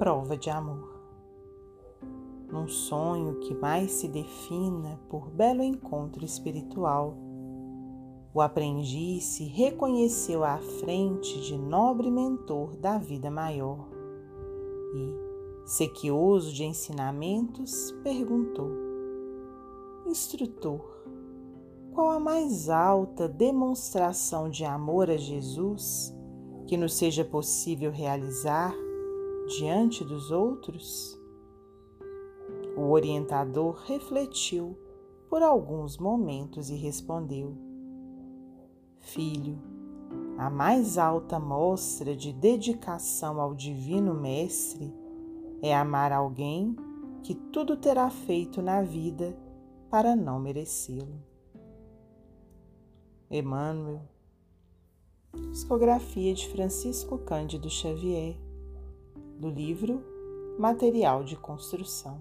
prova de amor. Num sonho que mais se defina por belo encontro espiritual, o aprendiz se reconheceu à frente de nobre mentor da vida maior e, sequioso de ensinamentos, perguntou: Instrutor, qual a mais alta demonstração de amor a Jesus que nos seja possível realizar diante dos outros? O orientador refletiu por alguns momentos e respondeu: Filho, a mais alta mostra de dedicação ao Divino Mestre é amar alguém que tudo terá feito na vida para não merecê-lo. Emmanuel, psicografia de Francisco Cândido Xavier, do livro Material de Construção.